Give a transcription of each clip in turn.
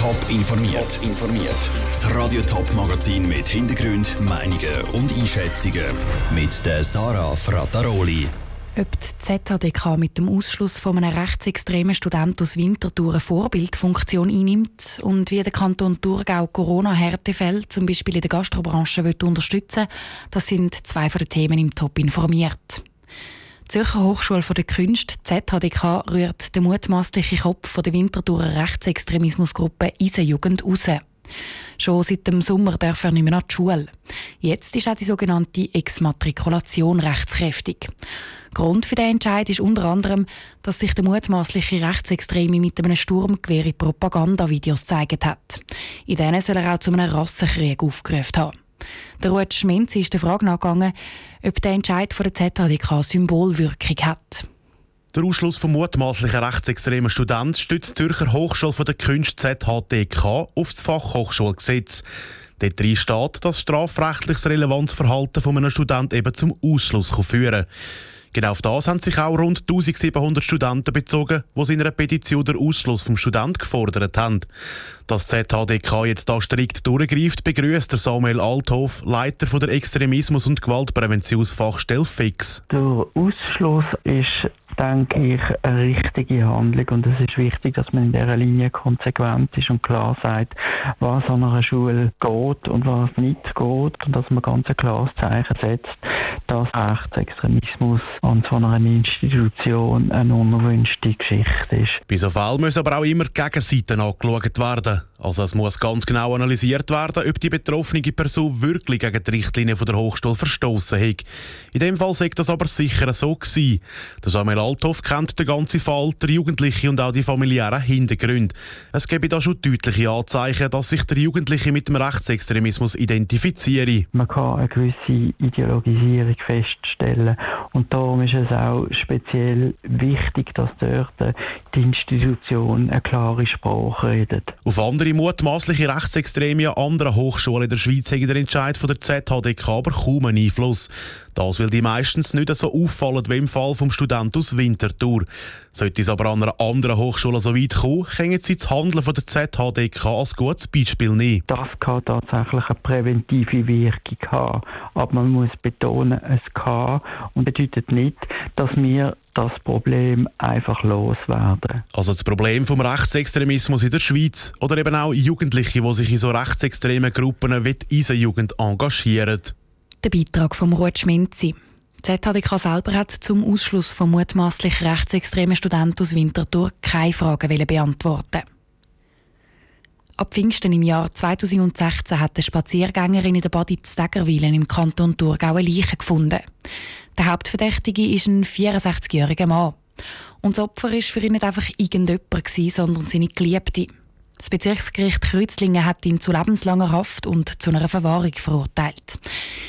Top informiert. informiert. Das Radio Top Magazin mit Hintergrund, Meinungen und Einschätzungen mit der Sarah Frataroli. Ob die ZHDK mit dem Ausschluss von einem rechtsextremen Studenten aus Winterthur eine Vorbildfunktion einnimmt und wie der Kanton Thurgau Corona-Härtefälle, zum Beispiel in der Gastrobranche, unterstützen das sind zwei von den Themen im Top informiert. Die Zürcher Hochschule der Künste, ZHDK, rührt den mutmaßlichen Kopf der Winterthurer Rechtsextremismusgruppe Eisenjugend raus. Schon seit dem Sommer darf er nicht mehr nach die Schule. Jetzt ist auch die sogenannte Exmatrikulation rechtskräftig. Grund für den Entscheid ist unter anderem, dass sich der mutmaßliche Rechtsextreme mit einem Sturmgewehr in Propagandavideos gezeigt hat. In denen soll er auch zu einem Rassenkrieg aufgerufen haben. Der Ruud Schminz ist der Frage nachgegangen, ob der Entscheid von der ZHDK Symbolwirkung hat. Der Ausschluss vom mutmaßlichen rechtsextremen Student stützt die Zürcher Hochschule der Künste ZHDK auf das Fachhochschulgesetz. Dort drin steht, dass strafrechtliches Relevanzverhalten von einem Student eben zum Ausschluss führen kann. Genau auf das haben sich auch rund 1700 Studenten bezogen, die in einer Petition den Ausschluss vom Student gefordert haben. Dass ZHDK jetzt da strikt durchgreift, begrüßt Samuel Althoff, Leiter von der Extremismus- und Gewaltpräventionsfachstelle FIX. Der Ausschluss ist denke ich, eine richtige Handlung und es ist wichtig, dass man in dieser Linie konsequent ist und klar sagt, was an einer Schule geht und was nicht geht und dass man ganz ein klares Zeichen setzt, dass Rechtsextremismus an so einer Institution eine unerwünschte Geschichte ist. Bei so Fällen müssen aber auch immer Gegenseiten angeschaut werden. Also es muss ganz genau analysiert werden, ob die betroffene Person wirklich gegen die Richtlinien der Hochschule verstoßen hat. In dem Fall sagt das aber sicher so gewesen. Der Samuel Althoff kennt den ganzen Fall, der Jugendliche und auch die familiären Hintergründe. Es gäbe da schon deutliche Anzeichen, dass sich der Jugendliche mit dem Rechtsextremismus identifiziere. Man kann eine gewisse Ideologisierung feststellen und darum ist es auch speziell wichtig, dass dort die Institution eine klare Sprache redet. Auf andere mutmaßliche Rechtsextreme an anderen Hochschulen in der Schweiz haben der Entscheid von der ZHDK aber kaum einen Einfluss. Das, weil die meistens nicht so auffallen wie im Fall vom Student aus Winterthur. Sollte es aber an einer anderen Hochschule so weit kommen, können sie das Handeln von der ZHDK als gutes Beispiel nehmen. Das kann tatsächlich eine präventive Wirkung haben. Aber man muss betonen, es kann und bedeutet nicht, dass wir das Problem einfach loswerden. Also das Problem vom Rechtsextremismus in der Schweiz oder eben auch Jugendliche, die sich in so rechtsextremen Gruppen wie die Eisenjugend engagieren. Der Beitrag von Ruth Schminzi. ZHDK selber hat zum Ausschluss von mutmaßlich rechtsextremen Studenten aus Winterthur keine Fragen beantworten. Ab Pfingsten im Jahr 2016 hat eine Spaziergängerin in der Baditz Deggerwilen im Kanton Thurgau eine Leiche gefunden. Der Hauptverdächtige ist ein 64-jähriger Mann. Und das Opfer war für ihn nicht einfach irgendjemand, sondern seine Geliebte. Das Bezirksgericht Kreuzlingen hat ihn zu lebenslanger Haft und zu einer Verwahrung verurteilt.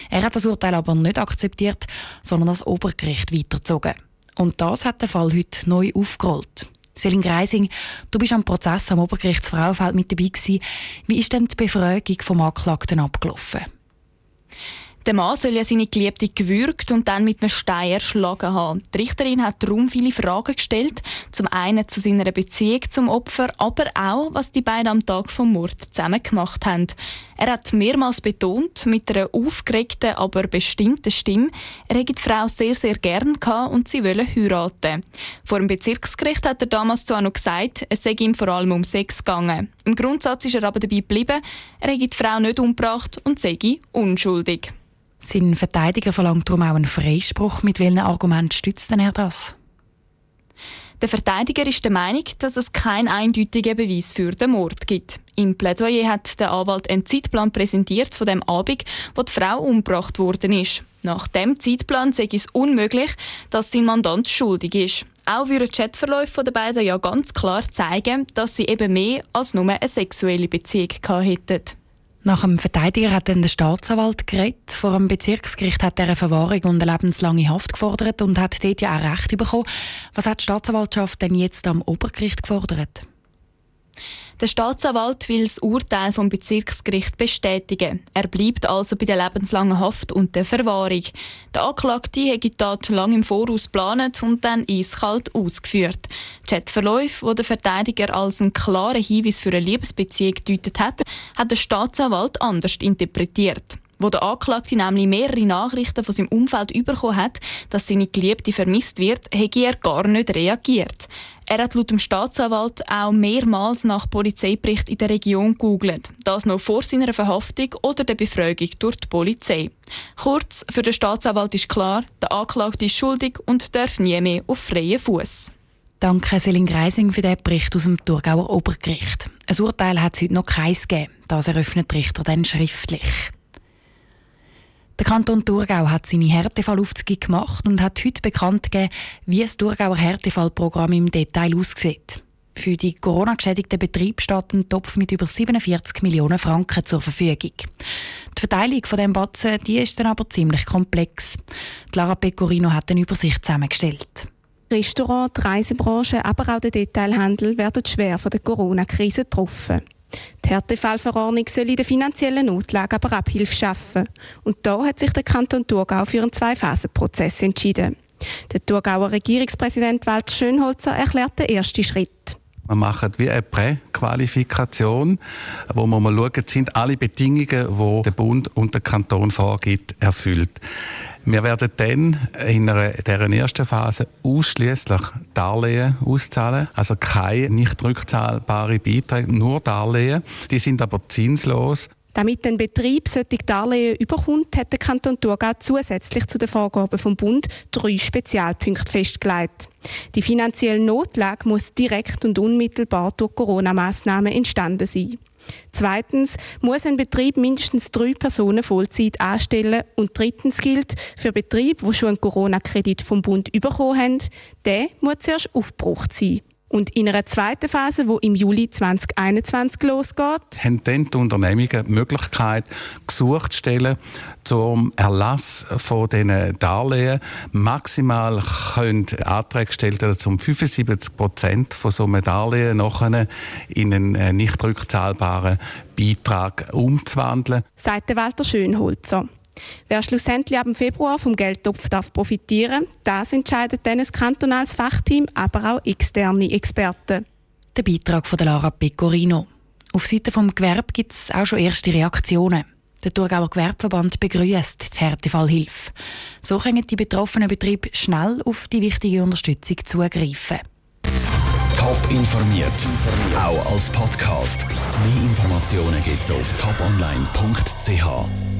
Er hat das Urteil aber nicht akzeptiert, sondern das Obergericht weitergezogen. Und das hat der Fall heute neu aufgerollt. Selin Greising, du bist am Prozess am Obergericht Frauenfeld mit dabei gewesen. Wie ist denn die Befragung vom Anklagten abgelaufen? Der Mann soll ja seine Geliebte gewürgt und dann mit einem Stein erschlagen haben. Die Richterin hat darum viele Fragen gestellt. Zum einen zu seiner Beziehung zum Opfer, aber auch, was die beiden am Tag vom Mord zusammen gemacht haben. Er hat mehrmals betont, mit einer aufgeregten, aber bestimmten Stimme, er hätte die Frau sehr, sehr gern gehabt und sie wolle heiraten. Vor dem Bezirksgericht hat er damals zwar noch gesagt, es sei ihm vor allem um Sex gegangen. Im Grundsatz ist er aber dabei geblieben, er hätte die Frau nicht umgebracht und sei unschuldig. Sein Verteidiger verlangt darum auch einen Freispruch. Mit welchen Argumenten stützt denn er das? Der Verteidiger ist der Meinung, dass es keinen eindeutigen Beweis für den Mord gibt. Im Plädoyer hat der Anwalt einen Zeitplan präsentiert von dem Abend, wo die Frau umgebracht worden ist. Nach dem Zeitplan sei es unmöglich, dass sein Mandant schuldig ist. Auch würden Chatverläufe der beiden ja ganz klar zeigen, dass sie eben mehr als nur eine sexuelle Beziehung hätten. Nach dem Verteidiger hat dann der Staatsanwalt geredet. Vor dem Bezirksgericht hat er eine Verwahrung und eine lebenslange Haft gefordert und hat dort ja auch Recht bekommen. Was hat die Staatsanwaltschaft denn jetzt am Obergericht gefordert? Der Staatsanwalt will das Urteil vom Bezirksgericht bestätigen. Er bleibt also bei der lebenslangen Haft und der Verwahrung. Der Anklagte hat die Tat lange im Voraus geplant und dann eiskalt ausgeführt. Chatverläufe, wo der Verteidiger als einen klaren Hinweis für eine Liebesbeziehung gedeutet hat, hat der Staatsanwalt anders interpretiert. Wo der Anklagte nämlich mehrere Nachrichten von seinem Umfeld bekommen hat, dass seine Geliebte vermisst wird, hat er gar nicht reagiert. Er hat laut dem Staatsanwalt auch mehrmals nach Polizeibericht in der Region gegoogelt. Das noch vor seiner Verhaftung oder der Befragung durch die Polizei. Kurz, für den Staatsanwalt ist klar, der Anklagte ist schuldig und darf nie mehr auf freien Fuß. Danke Selin Greising für den Bericht aus dem Thurgauer Obergericht. Ein Urteil hat es heute noch keins gegeben. Das eröffnet die Richter dann schriftlich. Der Kanton Thurgau hat seine Härtefall gemacht und hat heute bekannt gegeben, wie das Thurgauer Härtefallprogramm im Detail aussieht. Für die Corona-geschädigten Betriebe steht ein Topf mit über 47 Millionen Franken zur Verfügung. Die Verteilung von dem Batzen die ist dann aber ziemlich komplex. Die Lara Pecorino hat eine Übersicht zusammengestellt. Restaurant, die Reisebranche, aber auch der Detailhandel werden schwer von der Corona-Krise getroffen. Die Härtefallverordnung soll in der finanziellen Notlage aber Abhilfe schaffen. Und da hat sich der Kanton Thurgau für einen Zwei-Phasen-Prozess entschieden. Der Thurgauer Regierungspräsident Walter Schönholzer erklärt den ersten Schritt. Wir machen wie eine Präqualifikation, wo wir mal schauen, sind alle Bedingungen, die der Bund und der Kanton vorgibt, erfüllt. Wir werden dann in dieser ersten Phase ausschließlich Darlehen auszahlen, also keine nicht rückzahlbare Beiträge, nur Darlehen. Die sind aber zinslos. Damit ein Betrieb solche Darlehen überkommt, hat der Kanton Thurgau zusätzlich zu den Vorgaben vom Bund drei Spezialpunkte festgelegt. Die finanzielle Notlage muss direkt und unmittelbar durch Corona-Massnahmen entstanden sein. Zweitens muss ein Betrieb mindestens drei Personen Vollzeit anstellen. Und drittens gilt, für Betriebe, die schon einen Corona-Kredit vom Bund bekommen haben, der muss zuerst aufgebraucht sein. Und in einer zweiten Phase, die im Juli 2021 losgeht, haben dann die Unternehmungen die Möglichkeit, gesucht zu stellen zum Erlass von diesen Darlehen. Maximal können Anträge gestellt werden, um 75 Prozent von so einem Darlehen nachher in einen äh, nicht rückzahlbaren Beitrag umzuwandeln. Sagt Walter Schönholzer. Wer schlussendlich ab dem Februar vom Geldtopf darf profitieren das entscheidet dann ein kantonales Fachteam, aber auch externe Experten. Der Beitrag von Lara Pecorino. Auf Seite vom Gewerbe gibt es auch schon erste Reaktionen. Der Thurgauer Gewerbeverband begrüßt die Härtefallhilfe. So können die betroffenen Betriebe schnell auf die wichtige Unterstützung zugreifen. Top informiert, auch als Podcast. Mehr Informationen gibt es auf toponline.ch.